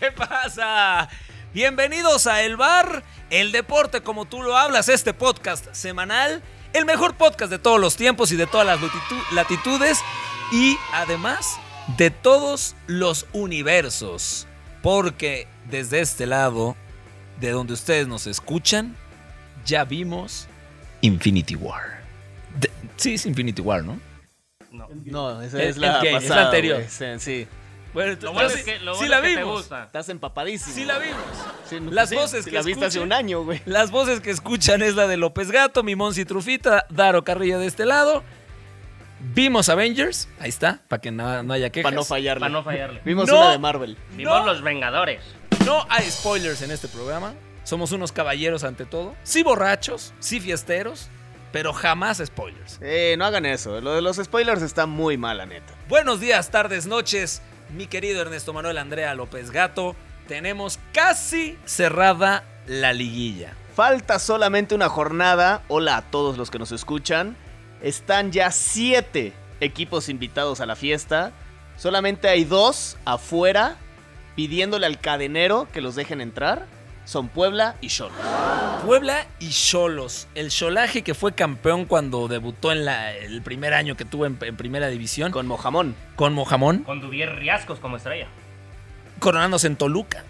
¿Qué pasa? Bienvenidos a El Bar, el deporte como tú lo hablas, este podcast semanal, el mejor podcast de todos los tiempos y de todas las latitu- latitudes y además de todos los universos. Porque desde este lado, de donde ustedes nos escuchan, ya vimos Infinity War. De- sí, es Infinity War, ¿no? No. No, esa es la es anterior. sí. Bueno, Lo bueno es que, lo sí bueno la es que te vimos. gusta. Estás empapadísimo. Sí la vimos. Sí, no, Las sí, voces sí que la viste hace escuchen. un año, güey. Las voces que escuchan es la de López Gato, Mimonsi Trufita, Daro Carrillo de este lado. Vimos Avengers, ahí está, para que no, no haya quejas. Para no fallarle. Para no fallarle. Vimos No. una de Marvel. Vimos No. los Vengadores. No hay spoilers en este programa. Somos unos caballeros ante todo. Sí borrachos, sí fiesteros, pero jamás spoilers. Eh, no hagan eso. Lo de los spoilers está muy mal, la neta. Buenos días, tardes, noches, mi querido Ernesto Manuel Andrea López Gato. Tenemos casi cerrada la liguilla. Falta solamente una jornada. Hola a todos los que nos escuchan. Están ya siete equipos invitados a la fiesta. Solamente hay dos afuera pidiéndole al cadenero que los dejen entrar. Son Puebla y Cholos. Puebla y Cholos. El Cholaje que fue campeón cuando debutó en la- el primer año que tuvo en, en primera división con, Con Mojamón. Mojamón, Con Duvier Riascos como estrella. coronándose en Toluca.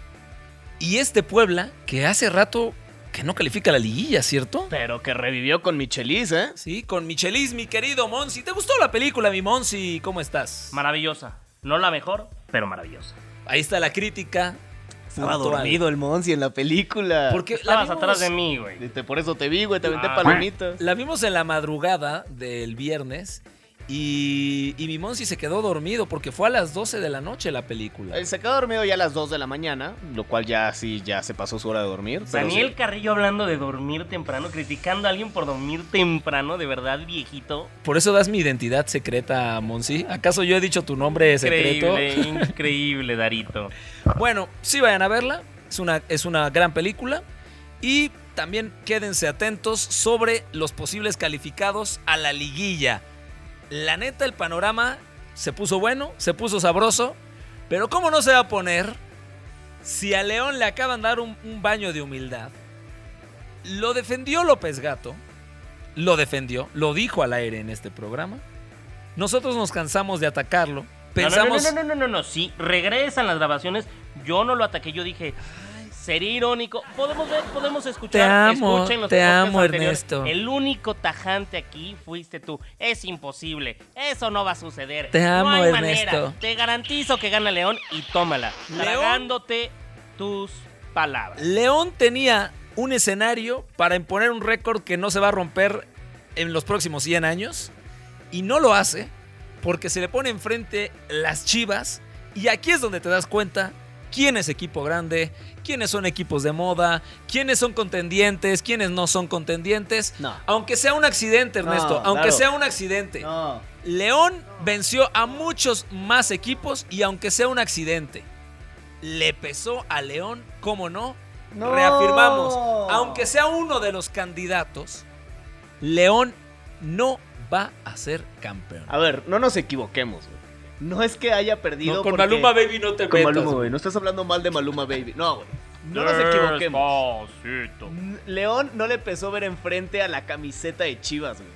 Y este Puebla que hace rato que no califica la liguilla, ¿cierto? Pero que revivió con Michelis, ¿eh? Sí, con Michelis, mi querido Monsi. ¿Te gustó la película, mi Monsi? ¿Cómo estás? Maravillosa. No la mejor, pero maravillosa. Ahí está la crítica. Estaba puntual. dormido el Monsi en la película. Porque la Estabas vimos- atrás de mí, güey. Por eso te vi, güey. Te aventé Ah. palomitas. La vimos en la madrugada del viernes y, y mi Monsi se quedó dormido porque fue a las 12 de la noche la película. Se quedó dormido ya a las 2 de la mañana, lo cual ya sí, ya se pasó su hora de dormir. pero Daniel sí. Carrillo hablando de dormir temprano, criticando a alguien por dormir temprano, de verdad, viejito. Por eso das mi identidad secreta, Monsi. ¿Acaso yo he dicho tu nombre secreto? Increíble, increíble, Darito. Bueno, sí vayan a verla. Es una, es una gran película. Y también quédense atentos sobre los posibles calificados a la liguilla. La neta, el panorama se puso bueno, se puso sabroso. Pero ¿cómo no se va a poner si a León le acaban de dar un, un baño de humildad? Lo defendió López Gato. Lo defendió, lo dijo al aire en este programa. Nosotros nos cansamos de atacarlo. Pensamos... No, no, no, no, no, no, no, sí, regresan las grabaciones. Yo no lo ataqué, yo dije, "Ay, sería irónico. Podemos ver, podemos escuchar. Te amo, escuchen los te amo, anteriores. Ernesto. El único tajante aquí fuiste tú. Es imposible. Eso no va a suceder. Te amo, no hay Ernesto. manera. Te garantizo que gana León y tómala. León. Tragándote tus palabras. León tenía un escenario para imponer un récord que no se va a romper en los próximos 100 años y no lo hace porque se le pone enfrente las Chivas y aquí es donde te das cuenta quién es equipo grande, quiénes son equipos de moda, quiénes son contendientes, quiénes no son contendientes. No. Aunque sea un accidente, Ernesto, No, aunque claro. sea un accidente. No. León venció a muchos más equipos y aunque sea un accidente, le pesó a León, ¿cómo no? No. Reafirmamos, aunque sea uno de los candidatos, León no va a ser campeón. A ver, no nos equivoquemos, güey. No es que haya perdido. No, con porque- Maluma Baby no te Con metas. Maluma, güey. No estás hablando mal de Maluma Baby. No, güey. No nos equivoquemos. León no le pesó ver enfrente a la camiseta de Chivas, güey.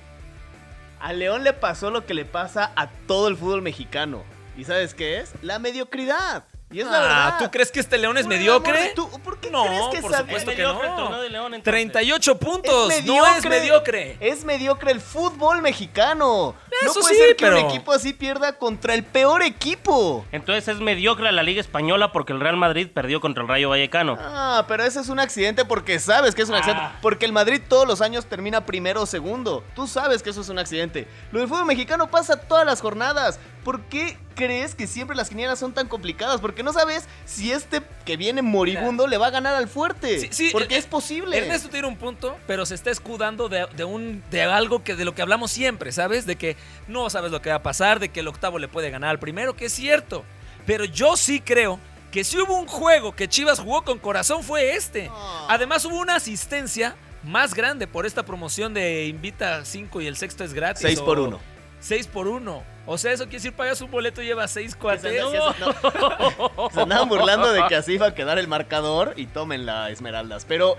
A León le pasó lo que le pasa a todo el fútbol mexicano. ¿Y sabes qué es? La mediocridad. Y es la Ah, verdad. ¿Tú crees que este León es mediocre? ¿Por qué No, crees que por sabe- supuesto Es que no. el torneo de León, entonces. 38 puntos, Es no es mediocre. Es mediocre el fútbol mexicano. No Eso puede sí, ser que pero- un equipo así pierda contra el peor equipo. Entonces es mediocre la Liga Española porque el Real Madrid perdió contra el Rayo Vallecano. Ah, pero ese es un accidente porque sabes que es un accidente. Ah. Porque el Madrid todos los años termina primero o segundo. Tú sabes que eso es un accidente. Lo del fútbol mexicano pasa todas las jornadas. ¿Por qué crees que siempre las quinielas son tan complicadas? Porque no sabes si este que viene moribundo le va a ganar al fuerte. Sí, sí, porque eh, es posible. Ernesto tiene un punto, pero se está escudando de, de un, de algo que de lo que hablamos siempre, ¿sabes? De que no sabes lo que va a pasar, de que el octavo le puede ganar al primero, que es cierto. Pero yo sí creo que si hubo un juego que Chivas jugó con corazón fue este. Además hubo una asistencia más grande por esta promoción de Invita 5 y el sexto es gratis. 6 o- por 1. 6 por 1. O sea, eso quiere decir pagas un boleto y llevas 6 Que cuates. se, no, no. Se andaban burlando de que así iba a quedar el marcador y tomen la Esmeraldas. Pero,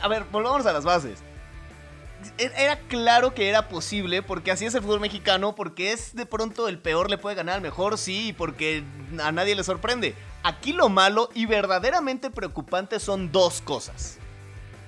a ver, volvamos a las bases. E- Era claro que era posible porque así es el fútbol mexicano, porque es de pronto el peor le puede ganar al mejor, sí, y porque a nadie le sorprende. Aquí lo malo y verdaderamente preocupante son dos cosas.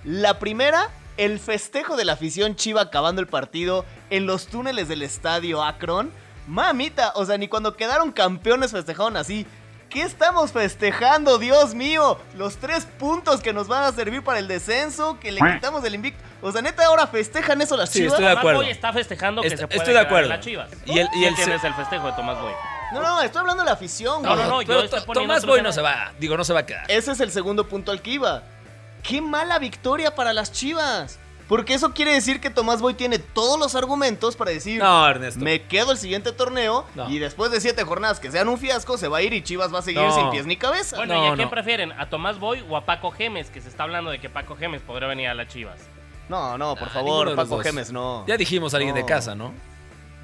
La primera, el festejo de la afición chiva acabando el partido en los túneles del estadio Akron. Mamita, o sea, ni cuando quedaron campeones festejaron así. ¿Qué estamos festejando, Dios mío? Los tres puntos que nos van a servir para el descenso, que le quitamos el invicto. O sea, neta, ahora festejan eso las Sí, chivas. estoy de Tomás acuerdo. Boy está festejando que Est- se puede estoy de acuerdo. las Chivas. Y el- y el ¿Entiendes se- el festejo de Tomás Boy? No, no, estoy hablando de la afición, No, güey. no, no, yo Pero estoy To- poniendo Tomás Boy no se va. Digo, no se va a quedar. Ese es el segundo punto al que iba. Qué mala victoria para las chivas. Porque eso quiere decir que Tomás Boy tiene todos los argumentos para decir... No, Ernesto. Me quedo el siguiente torneo No. y después de siete jornadas que sean un fiasco, se va a ir y Chivas va a seguir No. sin pies ni cabeza. Bueno, No, ¿y a quién prefieren? ¿A Tomás Boy o a Paco Gemes? Que se está hablando de que Paco Gemes podría venir a las Chivas. No, no, por Ah, favor, Paco. Gemes, no. Ya dijimos a alguien de casa, ¿no?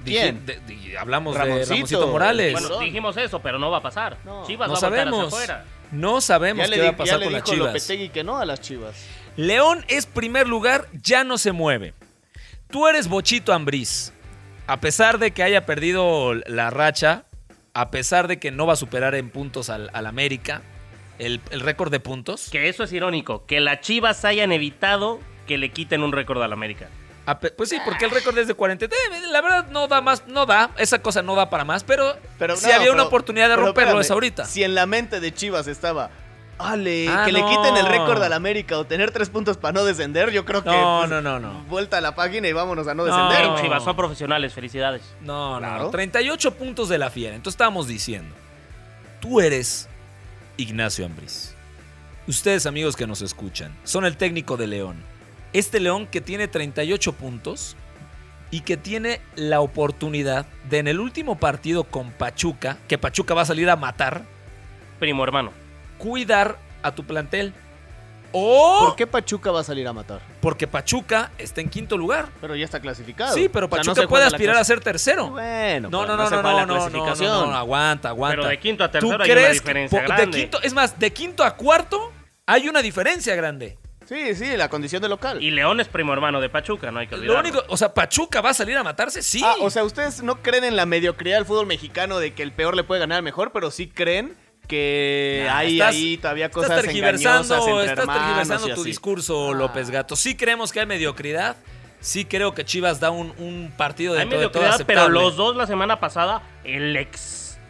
¿Quién? Dije- de- de- hablamos Ramoncito. de Ramoncito Morales. Bueno, dijimos eso, pero no va a pasar. No. Chivas no va a voltear hacia sabemos. afuera. No sabemos ya le, qué va a pasar ya le con las dijo chivas. Lopetegui que no a las chivas. León es primer lugar, ya no se mueve. Tú eres Bochito Ambriz. A pesar de que haya perdido la racha, a pesar de que no va a superar en puntos al, al América, el, el récord de puntos. Que eso es irónico, que las Chivas hayan evitado que le quiten un récord al América. Pues sí, porque el récord es de 40. Eh, La verdad no da más, no da, esa cosa no da para más, pero, Pero si no, había una oportunidad de romperlo espérame, es ahorita. Si en la mente de Chivas estaba, Ale, Ah, que le no. quiten el récord al América o tener tres puntos para no descender, yo creo que No, pues, no, no, no. vuelta a la página y vámonos a no, No. descender. Bien, Chivas, son profesionales, felicidades. No, no, Claro. no. 38 puntos de la fiera. Entonces estábamos diciendo, tú eres Ignacio Ambriz. Ustedes, amigos que nos escuchan, son el técnico de León. Este León que tiene 38 puntos y que tiene la oportunidad de en el último partido con Pachuca, que Pachuca va a salir a matar, Primo hermano. cuidar a tu plantel. O ¿Por qué Pachuca va a salir a matar? porque Pachuca está en quinto lugar. Pero ya está clasificado. Sí, pero O sea, no Pachuca puede aspirar a ser tercero. Bueno, No, no, no, se no, no, no, no, no, aguanta, aguanta. Pero de quinto a ¿Tú tercero hay una crees diferencia po- grande. De quinto, es más, de quinto a cuarto hay una diferencia grande. Sí, sí, la condición de local. Y León es primo hermano de Pachuca, no hay que Lo olvidarlo. único, o sea, Pachuca va a salir a matarse, sí. Ah, o sea, ustedes no creen en la mediocridad del fútbol mexicano de que el peor le puede ganar al mejor, pero sí creen que Nah, hay estás- ahí todavía estás cosas engañosas tergiversando, entre estás hermanos tergiversando tu discurso, Ah. López Gato. Sí creemos que hay mediocridad. Sí creo que Chivas da un, un partido Hay dentro de todo mediocridad, pero los dos la semana pasada, el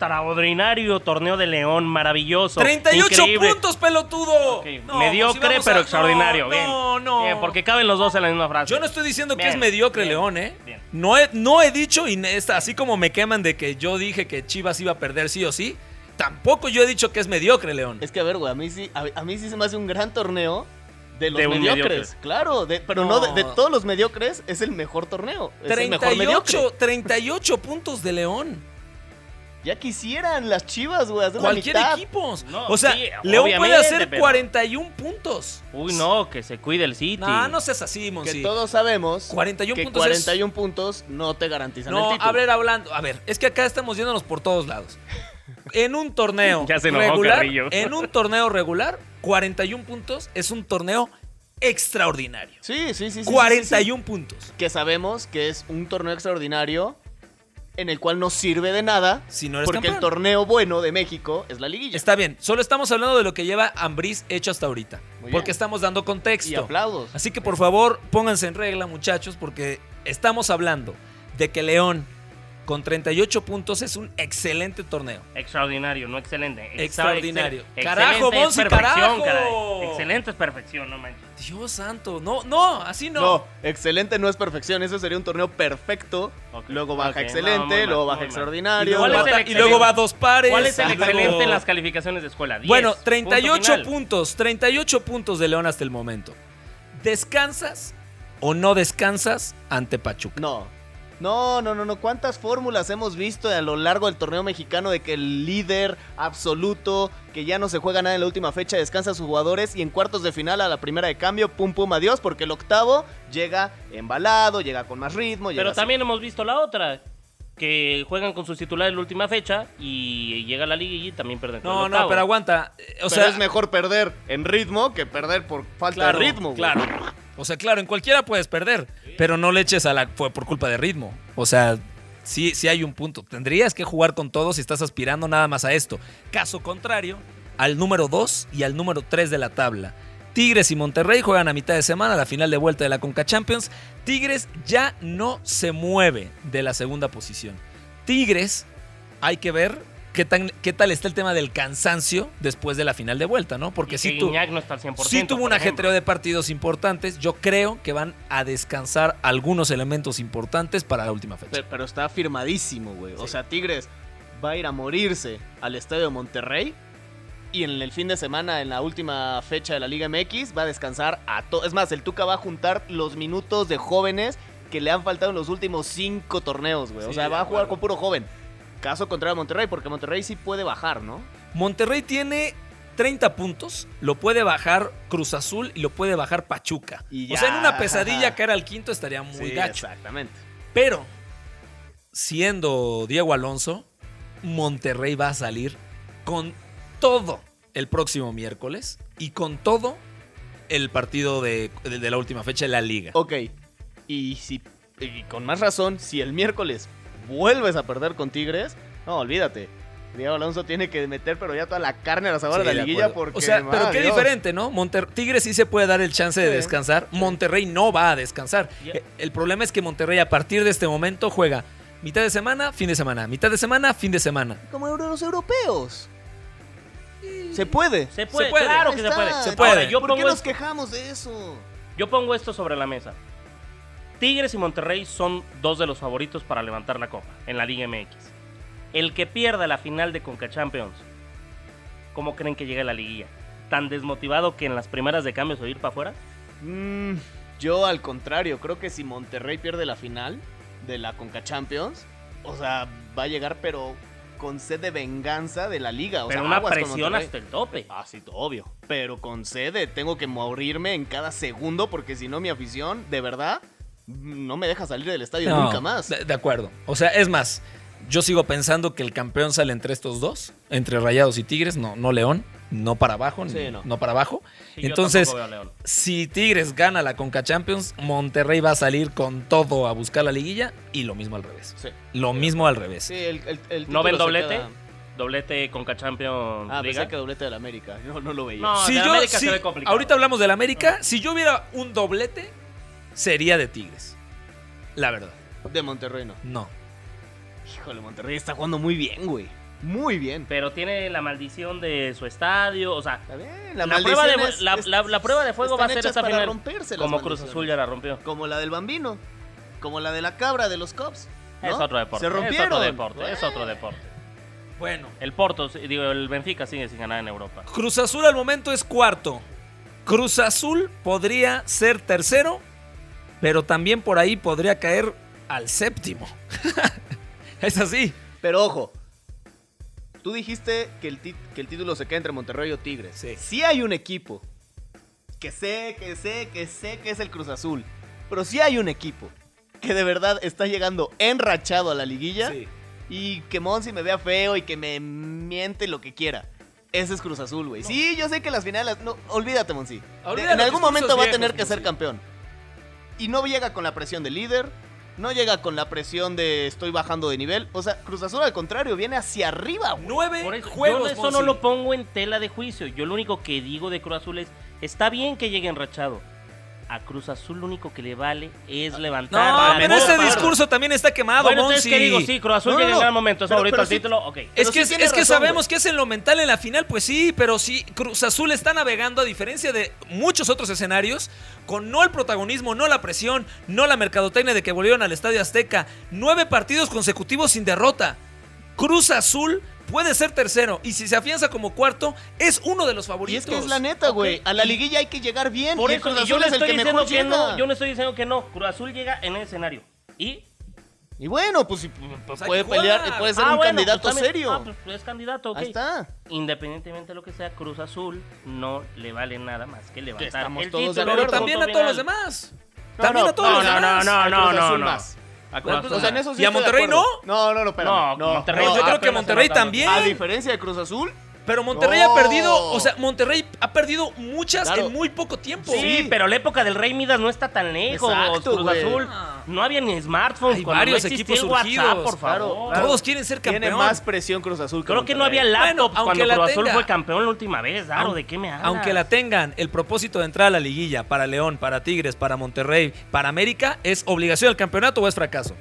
extraordinario torneo de León, maravilloso. 38 increíble. puntos, pelotudo. No, mediocre, pues si vamos pero a- extraordinario. No, bien. no, no. Bien, porque caben los dos en la misma frase. Yo no estoy diciendo que es mediocre bien, León, ¿eh? bien. No he, no he dicho, y esta- así como me queman de que yo dije que Chivas iba a perder sí o sí, tampoco yo he dicho que es mediocre León. Es que a ver, güey, a mí sí, a, a mí sí se me hace un gran torneo de los De mediocres. mediocre. Claro, de- pero No. no, de, de todos los mediocres es el mejor torneo. Es el mejor 38, mediocre. 38 puntos de León. Ya quisieran las chivas, güey, Cualquier la mitad. equipo. No, o sea, sí, León puede hacer pero- 41 puntos. Uy, no, que se cuide el City. No, no seas así, Que Monsi. todos sabemos 41 que puntos 41 puntos no te garantizan el No, a ver, hablando. A ver, es que acá estamos yéndonos por todos lados. En un torneo Ya se enojó regular, Carrillo. en un torneo regular, 41 puntos es un torneo extraordinario. Sí, sí, sí. sí, sí, 41 puntos. Que sabemos que es un torneo extraordinario en el cual no sirve de nada. Si no eres porque el torneo bueno de México es la liguilla. Está bien, solo estamos hablando de lo que lleva Ambriz hecho hasta ahorita. Muy porque bien. estamos dando y contexto. aplaudos. Así que por favor, pónganse en regla, muchachos, porque estamos hablando de que León, con 38 puntos, es un excelente torneo. Extraordinario, no excelente. Extra- Extraordinario. excel- Carajo, excelente Monsi, perfección, carajo. caray. Excelente es perfección, no manches. Dios santo, no, no, así no. No. excelente no es perfección. Eso sería un torneo perfecto. Luego baja excelente, luego baja mal. Y extraordinario. luego, ¿Cuál es va, el y luego va a dos pares. ¿Cuál es el luego- excelente en las calificaciones de escuela? 10, Bueno, punto 38 final. puntos, 38 puntos de León hasta el momento. ¿Descansas o no descansas ante Pachuca? No. No, no, no, no. ¿Cuántas fórmulas hemos visto a lo largo del torneo mexicano de que el líder absoluto, que ya no se juega nada en la última fecha, descansa a sus jugadores y en cuartos de final a la primera de cambio, pum, pum, adiós, porque el octavo llega embalado, llega con más ritmo. llega Pero así. también hemos visto la otra. que juegan con sus titulares en la última fecha y llega la liga y también pierden. con No, no, pero aguanta. O O sea, sea, es mejor perder en ritmo que perder por falta claro, de ritmo. güey. Claro. O sea, claro, en cualquiera puedes perder, pero no le eches a la fue por culpa de ritmo. O sea, sí, sí hay un punto. Tendrías que jugar con todos si estás aspirando nada más a esto. Caso contrario, al número 2 y al número 3 de la tabla. Tigres y Monterrey juegan a mitad de semana la final de vuelta de la Conca Champions. Tigres ya no se mueve de la segunda posición. Tigres, hay que ver qué, tan, qué tal está el tema del cansancio después de la final de vuelta, ¿no? Porque si que tú... Guiñac no está al 100%. Sí tuvo un ajetreo de partidos importantes. Yo creo que van a descansar algunos elementos importantes para la última fecha. Pero, pero está firmadísimo, güey. O sea, Tigres va a ir a morirse al estadio de Monterrey. Y en el fin de semana, en la última fecha de la Liga MX, va a descansar a todos. Es más, el Tuca va a juntar los minutos de jóvenes que le han faltado en los últimos cinco torneos, güey. o sea, va a jugar con puro joven. Caso contrario a Monterrey, porque Monterrey sí puede bajar, ¿no? Monterrey tiene 30 puntos, lo puede bajar Cruz Azul y lo puede bajar Pachuca. Y O sea, en una pesadilla caer al quinto estaría muy Sí, gacho. Exactamente. Pero, siendo Diego Alonso, Monterrey va a salir con todo el próximo miércoles y con todo el partido de la última fecha de la liga. Ok. Y si. Y con más razón, si el miércoles vuelves a perder con Tigres, no, olvídate. Diego Alonso tiene que meter, pero ya toda la carne a la sabor Sí, de la liguilla porque. O sea, pero qué Dios. diferente, ¿no? Monter Tigres sí se puede dar el chance de Sí. descansar. Monterrey no va a descansar. Eh, El problema es que Monterrey a partir de este momento juega mitad de semana, fin de semana, mitad de semana, fin de semana. Como los europeos. Se puede. Se puede, puede. claro que se puede. Se puede. Ahora, yo ¿Por qué nos quejamos de eso? yo pongo esto sobre la mesa. Tigres y Monterrey son dos de los favoritos para levantar la copa en la Liga MX. El que pierda la final de Conca Champions, ¿cómo creen que llega a la liguilla? ¿Tan desmotivado que en las primeras de cambios o ir para afuera? Mm, yo al contrario, creo que si Monterrey pierde la final de la Conca Champions, o sea, va a llegar pero con sed de venganza de la liga. O Pero sea, una presión hasta el tope. Ah, sí, obvio. Pero con sede tengo que morirme en cada segundo porque si no mi afición, de verdad, no me deja salir del estadio No, nunca más. De, de acuerdo. O sea, es más, yo sigo pensando que el campeón sale entre estos dos, entre Rayados y Tigres, no, no León, no para abajo, Sí, ni- no. no. para abajo. Sí, Entonces, si Tigres gana la Conca Champions, Monterrey va a salir con todo a buscar la liguilla y lo mismo al revés. Sí. Lo mismo al revés. Sí, el, el, el ¿No ven doblete? queda- Doblete Conca Champions Ah, Liga. pensé que doblete del América. No, no lo veía. No, si de yo, América si- se ve complicado. ahorita hablamos del América, si yo hubiera un doblete, sería de Tigres. La verdad. De Monterrey no. No. Híjole, Monterrey está jugando muy bien, güey. Muy bien. Pero tiene la maldición de su estadio, o sea, Está bien. La, La, prueba de, maldición es- la, es- la- la prueba de fuego va a ser esta para final. romperse Como Cruz. Azul ya la rompió. Como la del Bambino. Como la de la cabra de los Cubs. ¿no? Es otro deporte. Se rompieron. Es otro deporte. Es Bueno. otro deporte. Bueno. El Porto, digo, el Benfica sigue sin ganar en Europa. Cruz Azul al momento es cuarto. Cruz Azul podría ser tercero, pero también por ahí podría caer al séptimo. es así. Pero ojo. Tú dijiste que el, que el título se queda entre Monterrey o Tigres. Sí. Sí hay un equipo. Que sé, que sé, que sé que es el Cruz Azul. Pero sí hay un equipo. Que de verdad está llegando enrachado a la liguilla. Y que Monsi me vea feo y que me miente lo que quiera. Ese es Cruz Azul, güey. Sí, yo sé que las finales. No, olvídate, Monsi. En algún momento va a viejos, tener que ser campeón. Y no llega con la presión del líder. No llega con la presión de estoy bajando de nivel. O sea, Cruz Azul al contrario, viene hacia arriba, güey. Nueve Por eso, juegos. yo eso no lo pongo en tela de juicio. Yo lo único que digo de Cruz Azul es, está bien que llegue enrachado. A Cruz Azul lo único que le vale es levantar No, pero ese discurso también está quemado, Bueno, Monsi. ¿qué digo? Sí, Cruz Azul No, no, llega en gran momento, es Pero- favorito al sí- título, ok. Es que, sí es, es que sabemos que es en lo mental en la final, pues sí, pero sí, Cruz Azul está navegando a diferencia de muchos otros escenarios, con no el protagonismo, no la presión, no la mercadotecnia de que volvieron al Estadio Azteca. Nueve partidos consecutivos sin derrota. Cruz Azul puede ser tercero y si se afianza como cuarto, es uno de los Y favoritos. es que es la neta, güey. A la y- liguilla hay que llegar bien. Por y eso, Cruz y yo Azul le es el estoy que diciendo mejor que no, llega. yo no estoy diciendo que no. Cruz Azul llega en el escenario. Y Y bueno, pues, pues, hay puede que pelear, puede ser Ah, un bueno, candidato pues serio. Ah, pues es candidato, ok. Ahí está. Independientemente de lo que sea, Cruz Azul no le vale nada más que levantar estamos el todos título. Pero también a todos los demás. No, también no, a todos no, los no, demás. no, no, no, Azul no. A Cruz Azul. O sea, en eso sí ¿Y a estoy de Monterrey acuerdo. No, no, no, espérame. No, Monterrey yo creo que apenas Monterrey también. A diferencia de Cruz Azul, Pero Monterrey No. ha perdido, o sea, Monterrey ha perdido muchas Claro. en muy poco tiempo. Sí, Sí. pero la época del Rey Midas no está tan lejos. Exacto, Cruz güey. Azul. No había ni smartphones. Hay cuando varios no equipos WhatsApp, surgidos. por favor. claro. Todos quieren ser campeón. tiene más presión Cruz Azul que Creo que no había laptops Bueno, aunque cuando la Cruz Azul tenga. fue campeón la última vez. Daro, ¿de qué me hablas? Aunque la tengan, el propósito de entrar a la liguilla para León, para Tigres, para Monterrey, para América, ¿es obligación del campeonato o es fracaso?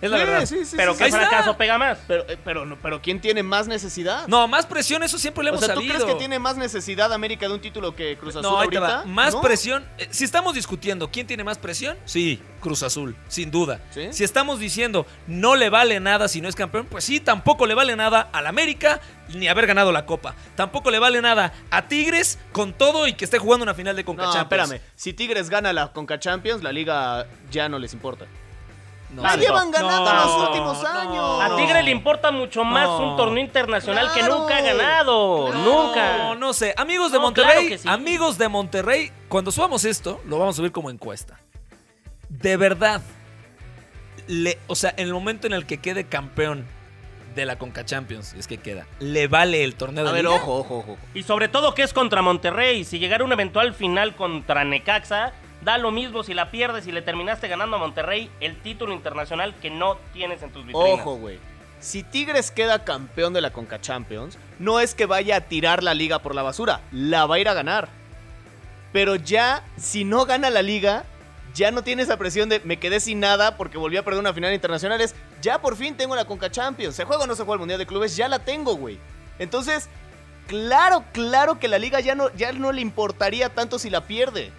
Es la Sí, verdad. sí, sí, Pero sí, qué está. fracaso pega más. Pero, eh, pero, no- pero ¿quién tiene más necesidad? No, más presión, eso siempre le o hemos sea, ¿tú sabido. crees que tiene más necesidad América de un título que Cruz Azul No, ahí te ahorita? va. Más ¿No? presión. Eh, Si estamos discutiendo quién tiene más presión, sí, Cruz Azul, sin duda. ¿Sí? Si estamos diciendo no le vale nada si no es campeón, pues sí, tampoco le vale nada al América ni haber ganado la Copa. Tampoco le vale nada a Tigres con todo y que esté jugando una final de Conca No, Champions. espérame. Si Tigres gana la Conca Champions, la liga ya no les importa. No Nadie sé. van ganando No, los últimos no. años. A Tigre le importa mucho más No. un torneo internacional que nunca ha ganado. Nunca. No, no sé. Amigos de No, Monterrey, claro que sí. amigos de Monterrey, cuando subamos esto, lo vamos a subir como encuesta. De verdad, le, o sea, en el momento en el que quede campeón de la Conca Champions, es que queda, ¿le vale el torneo de A ver, liga? ojo, ojo, ojo. Y sobre todo que es contra Monterrey. Si llegara un eventual final contra Necaxa, da lo mismo si la pierdes y le terminaste ganando a Monterrey el título internacional que no tienes en tus vitrinas. Ojo, güey. Si Tigres queda campeón de la Conca Champions, no es que vaya a tirar la liga por la basura, la va a ir a ganar. Pero ya, si no gana la liga, ya no tiene esa presión de me quedé sin nada porque volví a perder una final internacional. Es ya por fin tengo la Conca Champions. ¿Se juega o no se juega el Mundial de Clubes? Ya la tengo, güey. Entonces, claro, claro que la liga ya no, ya no le importaría tanto si la pierde.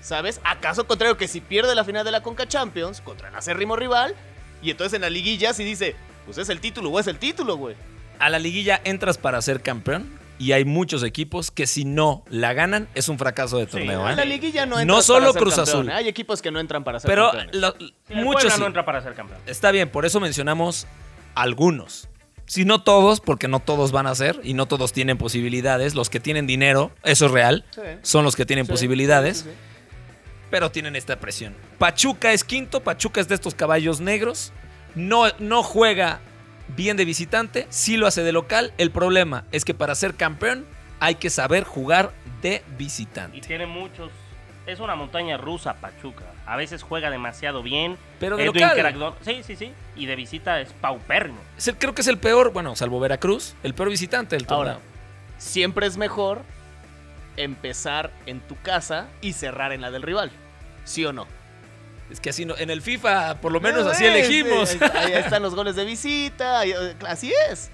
¿Sabes? ¿Acaso contrario que si pierde la final de la Conca Champions contra el acérrimo rival? Y entonces en la liguilla sí dice, pues es el título o es el título, güey. A la liguilla entras para ser campeón y hay muchos equipos que si no la ganan es un fracaso de torneo. ¿eh? En la liguilla no No solo para ser Cruz campeón, Azul. ¿eh? Hay equipos que no entran para ser Pero lo- Sí, muchos sí. no entra para ser campeón. Está bien, por eso mencionamos algunos. Si no todos, porque no todos van a ser y no todos tienen posibilidades. Los que tienen dinero, eso es real, Sí. son los que tienen Sí, posibilidades, sí, sí. Pero tienen esta presión. Pachuca es quinto, Pachuca es de estos caballos negros. No, no juega bien de visitante, sí lo hace de local. El problema es que para ser campeón hay que saber jugar de Y visitante. tiene muchos. Es una montaña rusa, Pachuca. A veces juega demasiado bien. Pero de Edwin local. Crackdon- Sí, sí, sí. Y de visita es paupérrimo. Es el- creo que es el peor, bueno, salvo Veracruz, el peor visitante del torneo. Ahora, siempre es mejor empezar en tu casa y cerrar en la del rival. ¿Sí o no? Es que así no, en el FIFA por lo menos No, así elegimos. Ahí, están los goles de visita. ahí- Así es.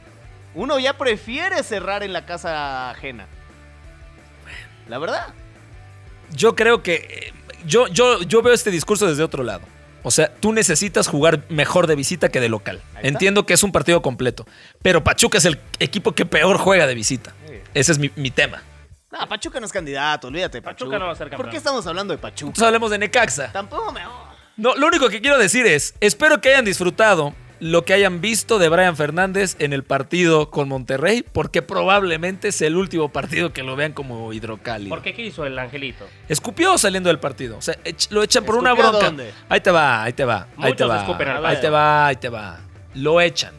Uno ya prefiere cerrar en la casa ajena. La verdad. Yo creo que eh, yo, yo, yo veo este discurso desde otro lado. O sea, tú necesitas jugar mejor de visita que de local. Entiendo que es un partido completo, pero Pachuca es el equipo que peor juega de visita. Ese es mi, mi tema. No, Pachuca no es candidato, olvídate Pachuca. Pachuca no va a ser campeón. ¿Por qué estamos hablando de Pachuca? Entonces hablemos de Necaxa. Tampoco me... No, lo único que quiero decir es, espero que hayan disfrutado lo que hayan visto de Brian Fernández en el partido con Monterrey, porque probablemente es el último partido que lo vean como hidrocálido. ¿Por qué qué hizo el angelito? Escupió saliendo del partido. O sea, ech- lo echan por una ¿Escupió bronca. dónde? Ahí te va, ahí te va. ahí te Muchos va. escupen ahí te va, ahí te va. Lo echan.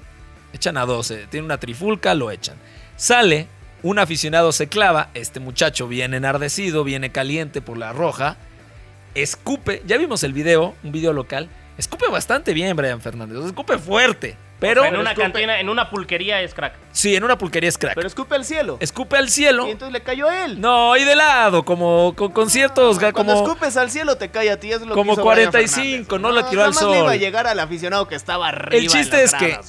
Echan a 12. Tiene una trifulca, lo echan. Sale, un aficionado se clava. Este muchacho viene enardecido, viene caliente por la roja. Escupe. Ya vimos el video, un video local. Escupe bastante bien, Brian Fernández. Escupe fuerte. Pero. O sea, en una escupe- cantina, en una pulquería es crack. Sí, en una pulquería es crack. Pero escupe al cielo. Escupe al cielo. Y entonces le cayó a él. No, y de lado, como con conciertos. Cuando como, escupes al cielo te cae a ti, es lo como que hizo Brian 45, Fernández. no lo tiró al jamás le iba a sol. llegar al aficionado que estaba arriba El chiste en es que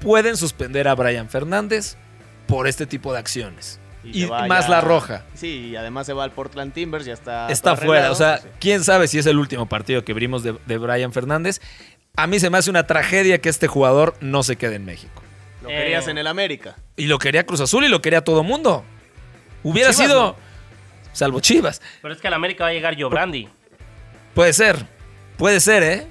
pueden suspender a Brian Fernández por este tipo de acciones. Y, más ya- la roja. Sí, y además se va al Portland Timbers, ya está. Está fuera. O sea, Sí. quién sabe si es el último partido que vimos de, de Brian Fernández. A mí se me hace una tragedia que este jugador no se quede en México. Lo Eh, querías en el América. Y lo quería Cruz Azul y lo quería todo mundo. Hubiera Chivas, sido. ¿no? Salvo Chivas. Pero es que al América va a llegar Joe Brandi. Puede ser. Puede ser, ¿eh?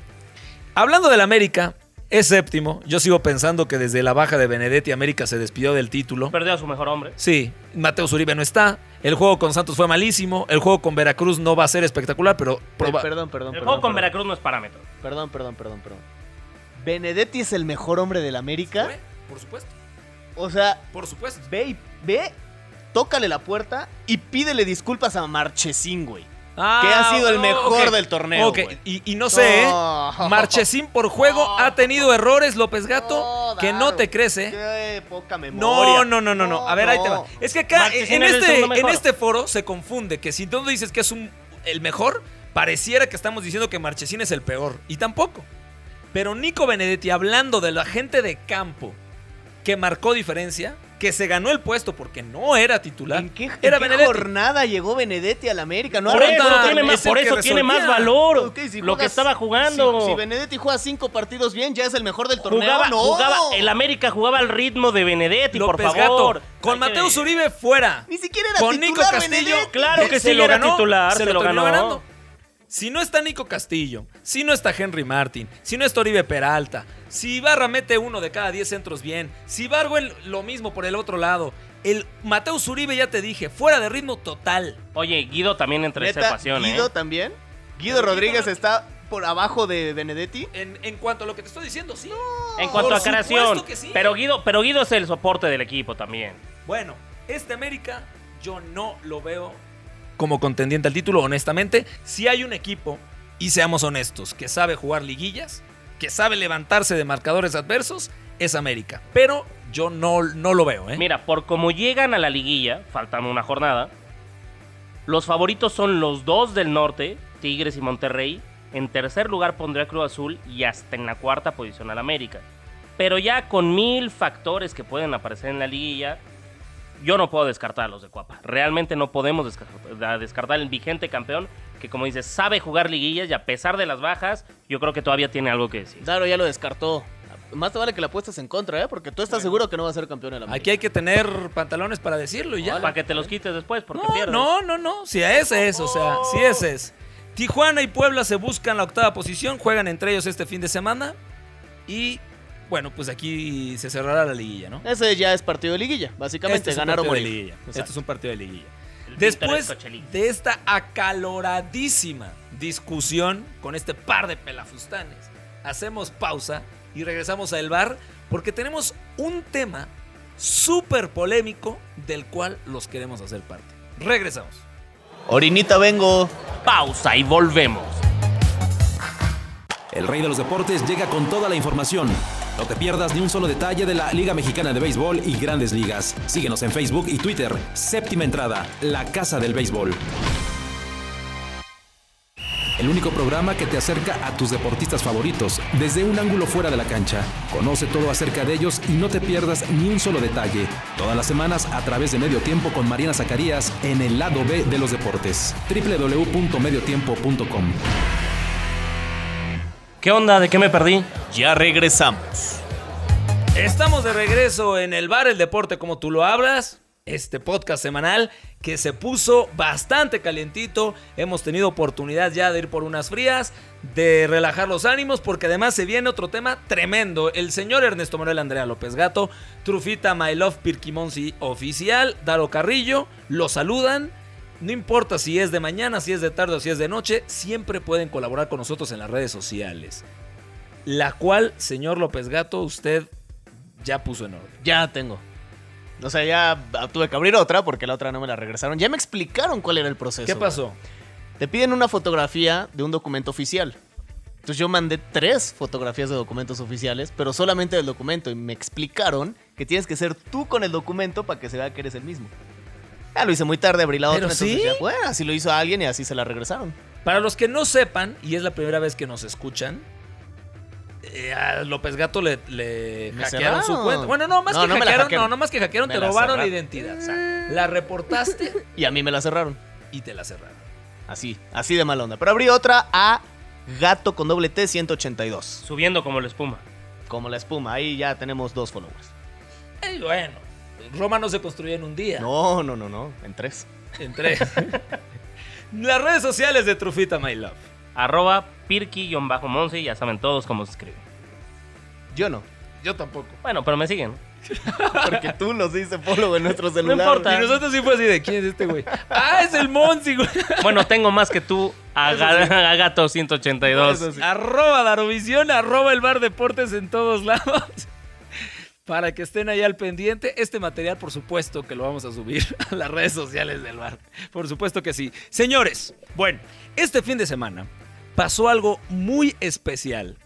Hablando del América, es séptimo. Yo sigo pensando que desde la baja de Benedetti América se despidió del título. Perdió a su mejor hombre. Sí, Mateo Zuribe no está. El juego con Santos fue malísimo. El juego con Veracruz no va a ser espectacular, pero Eh, proba- perdón, perdón, El perdón. juego con perdón. Veracruz no es parámetro. Perdón, perdón, perdón, perdón. Benedetti es el mejor hombre del América. Fue, por supuesto. O sea, Por supuesto. ve y ve, tócale la puerta y pídele disculpas a Marchesín, güey. Ah, que ha sido el oh, mejor del torneo. Ok, y, y no sé, ¿eh? No. Marchesín por juego ha tenido errores, López Gato, que no te crece. Qué poca memoria. No, no, no, no, no. A ver, ahí te va. Es que acá, Marchesín en es este, en este foro se confunde que si tú dices que es un, el mejor, pareciera que estamos diciendo que Marchesín es el peor. Y tampoco. Pero Nico Benedetti, hablando de la gente de campo que marcó diferencia, que se ganó el puesto porque no era titular, ¿En qué, en era qué Benedetti. jornada llegó Benedetti al América? No por eso, tiene más, por eso tiene valor. Si lo que estaba jugando. Si, si Benedetti juega cinco partidos bien, ya es el mejor del torneo. jugaba, no. jugaba, el América jugaba al ritmo de Benedetti, por favor. Gato, con Mateo Uribe fuera. Ni siquiera era con Nico titular Castillo, Benedetti. Claro que se sí lo ganó, titular, se, se lo, ganó. ganando. Si no está Nico Castillo, si no está Henry Martin, si no está Oribe Peralta, si Ibarra mete uno de cada 10 centros bien, si Barwell lo mismo por el otro lado, el Mateo Uribe ya te dije, fuera de ritmo total. Oye, Guido también entre esa pasión, Guido ¿eh? también. Guido Pero Rodríguez Guido no- está por abajo de Benedetti. En, en cuanto a lo que te estoy diciendo, sí. En cuanto por a creación. supuesto que sí. Pero Guido, pero Guido es el soporte del equipo también. Bueno, este América yo no lo veo como contendiente al título, honestamente. Si hay un equipo, y seamos honestos, que sabe jugar liguillas, que sabe levantarse de marcadores adversos, es América. Pero yo no, no lo veo, ¿eh? Mira, por como llegan a la liguilla, faltando una jornada, los favoritos son los dos del norte, Tigres y Monterrey. En tercer lugar pondría Cruz Azul y hasta en la cuarta posición al América. Pero ya con mil factores que pueden aparecer en la liguilla, yo no puedo descartar a los de Cuapa. Realmente no podemos descartar, descartar el vigente campeón que, como dices, sabe jugar liguillas y a pesar de las bajas, yo creo que todavía tiene algo que decir. Daro ya lo descartó. Más te vale que la apuestes en contra, ¿eh? Porque tú estás seguro que no va a ser campeón en la Aquí hay que tener pantalones para decirlo y ya. Para que te los quites después, porque No, pierdes. no, no, no. Si a ese es, o sea, si ese es. Tijuana y Puebla se buscan la octava posición, juegan entre ellos este fin de semana. Y bueno, pues aquí se cerrará la liguilla, ¿no? Ese ya es partido de liguilla. Básicamente, Este ganar o partido de morir. liguilla. Exacto. Este es un partido de liguilla. El Después de esta acaloradísima discusión con este par de pelafustanes, hacemos pausa y regresamos al bar porque tenemos un tema súper polémico del cual los queremos hacer parte. Regresamos. Orinita vengo. Pausa y volvemos. El rey de los deportes llega con toda la información. No te pierdas ni un solo detalle de la Liga Mexicana de Béisbol y Grandes Ligas. Síguenos en Facebook y Twitter. Séptima entrada, La Casa del Béisbol. El único programa que te acerca a tus deportistas favoritos desde un ángulo fuera de la cancha. Conoce todo acerca de ellos y no te pierdas ni un solo detalle. Todas las semanas a través de Medio Tiempo con Mariana Zacarías en el lado B de los deportes. www.mediotiempo.com. ¿Qué onda? ¿De qué me perdí? Ya regresamos. Estamos de regreso en el bar El Deporte como tú lo hablas. Este podcast semanal que se puso bastante calientito. Hemos tenido oportunidad ya de ir por unas frías, de relajar los ánimos, porque además se viene otro tema tremendo. El señor Ernesto Manuel Andrea López Gato, Trufita My Love Pirquimonsi oficial, Daro Carrillo, lo saludan. No importa si es de mañana, si es de tarde o si es de noche, siempre pueden colaborar con nosotros en las redes sociales. La cual, señor López Gato, usted ya puso en orden. Ya tengo. O sea, ya tuve que abrir otra porque la otra no me la regresaron. Ya me explicaron cuál era el proceso. ¿Qué pasó? Te piden una fotografía de un documento oficial. Entonces yo mandé tres fotografías de documentos oficiales, pero solamente del documento. Y me explicaron que tienes que ser tú con el documento para que se vea que eres el mismo. Ya lo hice muy tarde, abrí la ¿Pero otra. sí? ya, bueno, así lo hizo alguien y así se la regresaron. Para los que no sepan, y es la primera vez que nos escuchan, eh, a López Gato le, le Me hackearon su cuenta. Bueno, no, más No, que no hackearon, hackearon. no, no más que hackearon, Me te la robaron la identidad. La reportaste Y a mí me la cerraron. y te la cerraron. Así, así de mala onda. Pero abrí otra a Gato con doble T 182. Subiendo como la espuma. Como la espuma. Ahí ya tenemos dos followers. Y bueno, Roma no se construye en un día. No, no, no, no. En tres. Entre las redes sociales de Trufita My Love. Arroba Pirki-Monse, ya saben todos cómo se escribe. Yo no. Yo tampoco. Bueno, pero me siguen. Porque tú nos dices follow en nuestro celular. importa. Y nosotros sí fue así de quién es este güey. Ah, es el Monsi, güey. Bueno, tengo más que tú, a, Ga- a Gato 182. Eso sí. Arroba Darovisión, arroba el bar deportes en todos lados. Para que estén ahí al pendiente. Este material, por supuesto, que lo vamos a subir a las redes sociales del bar. Por supuesto que sí. Señores, bueno, este fin de semana pasó algo muy especial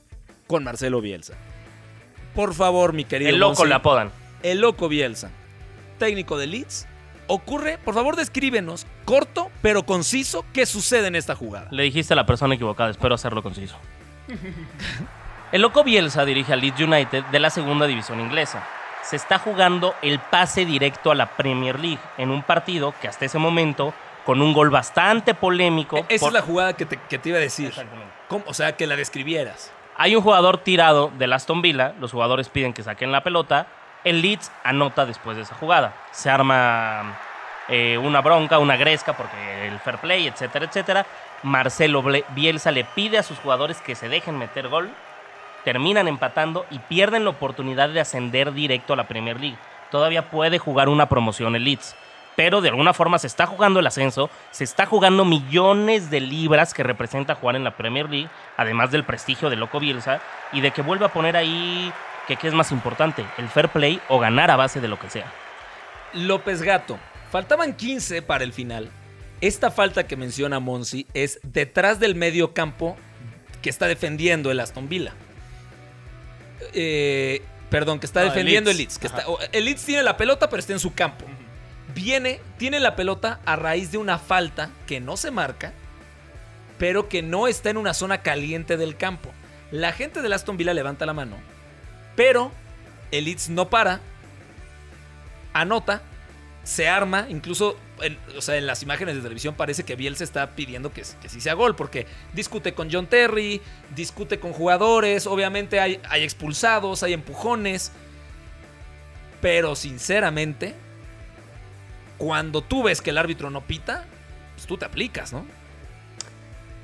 con Marcelo Bielsa. Por favor, mi querido. El loco Monsi, le apodan. El loco Bielsa, técnico de Leeds. Ocurre, por favor, descríbenos, corto pero conciso, qué sucede en esta jugada. Le dijiste a la persona equivocada, espero hacerlo conciso. El loco Bielsa dirige al Leeds United de la segunda división inglesa. Se está jugando el pase directo a la Premier League en un partido que hasta ese momento, con un gol bastante polémico. E-, Esa por- es la jugada que te, que te iba a decir. Exactamente. ¿Cómo? O sea, que la describieras. Hay un jugador tirado del Aston Villa, los jugadores piden que saquen la pelota, el Leeds anota después de esa jugada. Se arma eh, una bronca, una gresca, porque el fair play, etcétera, etcétera. Marcelo Bielsa le pide a sus jugadores que se dejen meter gol, terminan empatando y pierden la oportunidad de ascender directo a la Premier League. Todavía puede jugar una promoción el Leeds. Pero de alguna forma se está jugando el ascenso, se está jugando millones de libras que representa jugar en la Premier League, además del prestigio de Loco Bielsa, y de que vuelva a poner ahí que qué es más importante, el fair play o ganar a base de lo que sea. López Gato. Faltaban 15 para el final. Esta falta que menciona Monsi es detrás del medio campo que está defendiendo el Aston Villa. Eh, perdón, que está No, el defendiendo el Leeds. Leeds. que está- el Leeds tiene la pelota, pero está en su campo. Viene, tiene la pelota a raíz de una falta que no se marca, pero que no está en una zona caliente del campo. La gente del Aston Villa levanta la mano, pero el Leeds no para, anota, se arma, incluso en, o sea, en las imágenes de televisión parece que Bielsa está pidiendo que, que sí sea gol, porque discute con John Terry, discute con jugadores, obviamente hay, hay expulsados, hay empujones, pero sinceramente, cuando tú ves que el árbitro no pita, pues tú te aplicas, ¿no?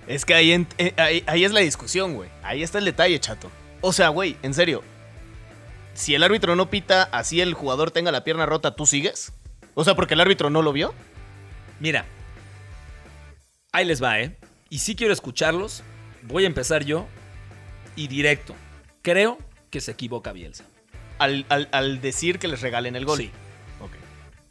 Es que ahí, en- eh, ahí, ahí es la discusión, güey. Ahí está el detalle, chato. O sea, güey, en serio. Si el árbitro no pita, así el jugador tenga la pierna rota, ¿tú sigues? O sea, porque el árbitro no lo vio. Mira, ahí les va, ¿eh? Y si quiero escucharlos, voy a empezar yo y directo. Creo que se equivoca Bielsa. Al, al- al decir que les regalen el gol. Sí. Ok.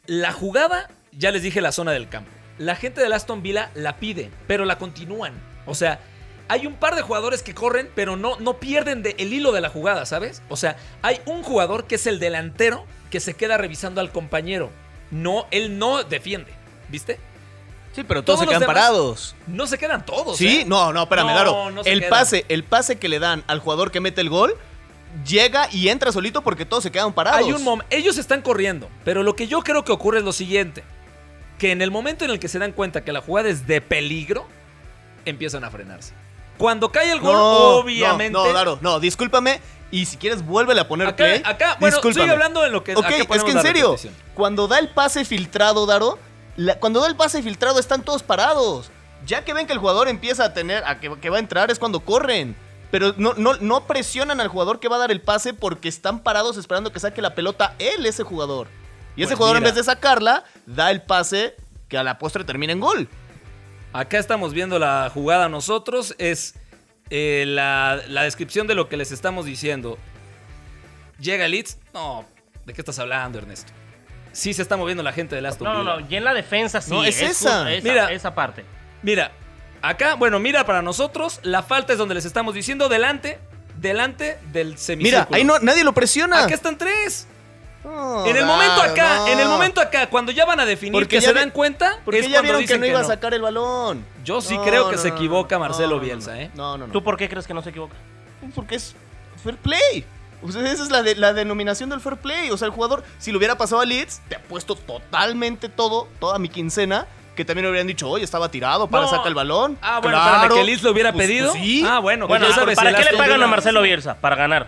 La jugada, ya les dije la zona del campo. La gente del Aston Villa la pide, pero la continúan. O sea, hay un par de jugadores que corren, pero no, no pierden de- el hilo de la jugada, ¿sabes? O sea, hay un jugador que es el delantero que se queda revisando al compañero. No, él no defiende, ¿viste? Sí, pero todos, Todos se quedan demás- parados. No se quedan todos. Sí, ¿eh? no, no, espérame, No, el quedan. pase, el pase que le dan al jugador que mete el gol, llega y entra solito porque todos se quedan parados. Hay un. Ellos están corriendo, pero lo que yo creo que ocurre es lo siguiente: que en el momento en el que se dan cuenta que la jugada es de peligro, empiezan a frenarse. Cuando cae el gol, No, obviamente. No, no, no, discúlpame. Y si quieres, vuélvele a poner Acá, play. acá, bueno, Discúlpame. estoy hablando de lo que. Ok, acá es que en serio, cuando da el pase filtrado, Daro, la- cuando da el pase filtrado están todos parados. Ya que ven que el jugador empieza a tener, a que, que va a entrar es cuando corren. Pero no, no, no presionan al jugador que va a dar el pase porque están parados esperando que saque la pelota él, ese jugador. Y ese Pues jugador mira. en vez de sacarla, da el pase que a la postre termina en gol. Acá estamos viendo la jugada nosotros. Es eh, la, la descripción de lo que les estamos diciendo. Llega Leeds. No, ¿de qué estás hablando, Ernesto? Sí se está moviendo la gente del Aston No, no, no, y en la defensa sí. No, es esa. esa, Mira. esa parte. Mira, acá, bueno, mira para nosotros, la falta es donde les estamos diciendo delante, delante del semicírculo. Mira, ahí no, nadie lo presiona. Acá están tres. No, en el momento acá, no. en el momento acá, cuando ya van a definir Porque que se vi- dan cuenta, Porque es ya cuando vieron que no iba a sacar el balón. Yo sí No, creo que no, se equivoca Marcelo no, no, Bielsa. ¿eh? No, no, no. ¿Tú por qué crees que no se equivoca? Porque es fair play. O sea, esa es la, de- la denominación del fair play. O sea, el jugador, si lo hubiera pasado a Leeds, te ha puesto totalmente todo, toda mi quincena, que también hubieran dicho, oye, estaba tirado, para No. sacar el balón. Ah, bueno, Claro. espérame, que Leeds lo hubiera Pues- pedido. pues sí. Ah, bueno, Bueno, pues ¿para qué le pagan a Marcelo Bielsa? Para ganar.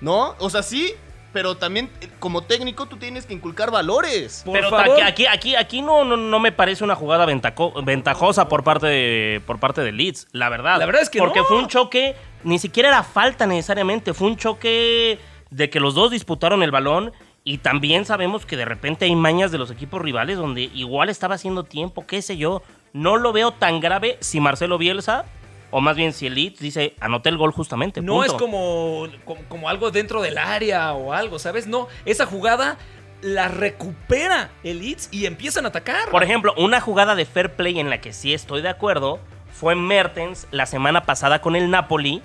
¿No? O sea, sí, pero también eh, como técnico tú tienes que inculcar valores. Por Pero favor. aquí, aquí, aquí, aquí no, no, no me parece una jugada ventaco- ventajosa por parte de, por parte de Leeds, la verdad. La verdad es que Porque no. fue un choque, ni siquiera era falta necesariamente, fue un choque de que los dos disputaron el balón Y también sabemos que de repente hay mañas de los equipos rivales donde igual estaba haciendo tiempo, qué sé yo. No lo veo tan grave si Marcelo Bielsa, o más bien si el Leeds dice, anoté el gol justamente. No es punto". como, como, como algo dentro del área o algo, ¿sabes? No, esa jugada la recupera el Leeds y empiezan a atacar. Por ejemplo, una jugada de fair play en la que sí estoy de acuerdo fue Mertens la semana pasada con el Napoli,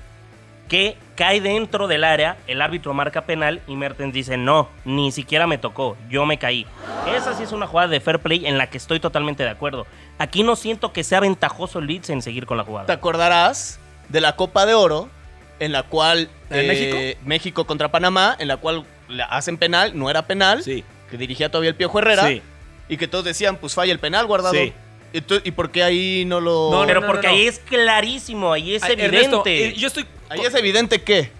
que cae dentro del área, el árbitro marca penal y Mertens dice, no, ni siquiera me tocó, yo me caí. Esa sí es una jugada de fair play en la que estoy totalmente de acuerdo. Aquí no siento que sea ventajoso el Leeds en seguir con la ¿Te jugada. acordarás de la Copa de Oro en la cual ¿En eh, México? México contra Panamá, en la cual le hacen penal, no era penal, Sí. que dirigía todavía el Piojo Herrera Sí. y que todos decían, pues falla el penal guardado. Sí. ¿Y por qué ahí no lo...? No, Pero no, porque no. ahí es clarísimo, ahí es Ay, evidente. Ernesto, eh, yo estoy. Ahí es evidente que...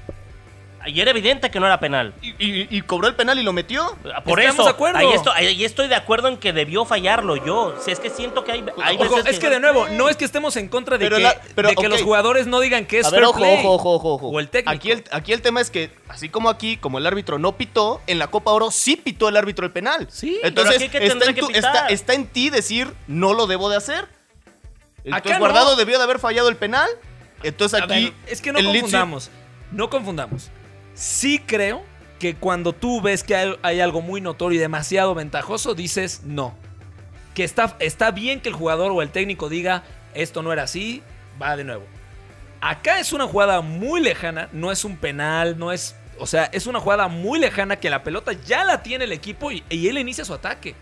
Ahí era evidente que no era penal. Y, y- y cobró el penal y lo metió. Por Estamos eso, de acuerdo. Ahí, estoy, ahí estoy de acuerdo en que debió fallarlo yo. Si es que siento que hay, hay Ojo, veces es que de nuevo, no es que estemos en contra de Pero que, la- pero, de que los jugadores no digan que es A ver, fair ojo, play. ojo, ojo, ojo, ojo. O el técnico. Aquí el, aquí el tema es que, así como aquí, como el árbitro no pitó, en la Copa Oro sí pitó el árbitro el penal. Sí, Entonces, pero aquí, ¿qué está, en que tu- pitar? está- está en ti decir, no lo debo de hacer. Entonces, Acá no. Guardado debió de haber fallado el penal. Entonces, aquí... ver, es que no confundamos. No confundamos. Sí creo que cuando tú ves que hay, hay algo muy notorio y demasiado ventajoso, dices no. Que está, está bien que el jugador o el técnico diga esto no era así, va de nuevo. Acá es una jugada muy lejana, no es un penal, no es. O sea, es una jugada muy lejana que la pelota ya la tiene el equipo y, y él inicia su ataque.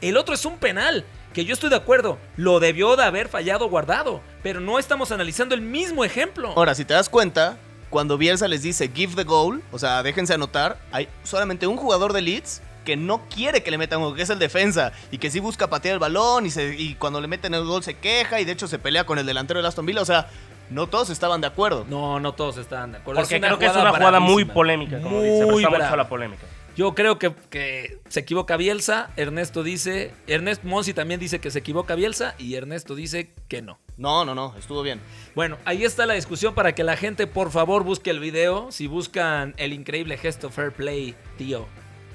El otro es un penal, que yo estoy de acuerdo, lo debió de haber fallado guardado, pero no estamos analizando el mismo ejemplo. Ahora, si te das cuenta, cuando Bielsa les dice give the goal, o sea, déjense anotar, hay solamente un jugador de Leeds que no quiere que le metan gol, que es el defensa, y que sí busca patear el balón, y, se- y cuando le meten el gol se queja, y de hecho se pelea con el delantero de Aston Villa, o sea, no todos estaban de acuerdo. No, no todos están de acuerdo. Porque creo que es una jugada muy polémica, como dice. Muy mucho a la polémica. Yo creo que, que se equivoca Bielsa. Ernesto dice. Ernesto Monsi también dice que se equivoca Bielsa. Y Ernesto dice que no. No, no, no, estuvo bien. Bueno, ahí está la discusión para que la gente, por favor, busque el video. Si buscan el increíble gesto Fair Play, tío,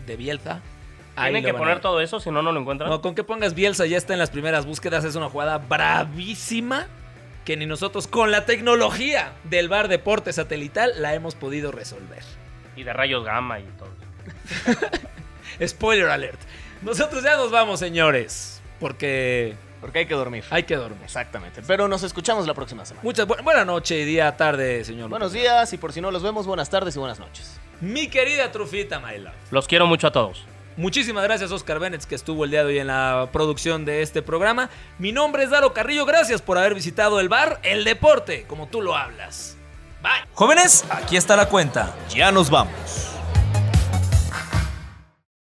de Bielsa. Tienen que poner todo eso, si no, no lo encuentran. No, con que pongas Bielsa ya está en las primeras búsquedas. Es una jugada bravísima que ni nosotros, con la tecnología del bar deporte satelital, la hemos podido resolver. Y de rayos gamma y todo. Spoiler alert. Nosotros ya nos vamos, señores. Porque Porque hay que dormir. hay que dormir. Exactamente. Pero nos escuchamos la próxima semana. Muchas bu- buena noche, día, tarde, señor. Buenos López. días y por si no los vemos, buenas tardes y buenas noches. Mi querida Trufita, my love. Los quiero mucho a todos. Muchísimas gracias, Oscar Bennett, que estuvo el día de hoy en la producción de este programa. Mi nombre es Daro Carrillo. Gracias por haber visitado el bar El Deporte, como tú lo hablas. Bye. Jóvenes, aquí está la cuenta. Ya nos vamos.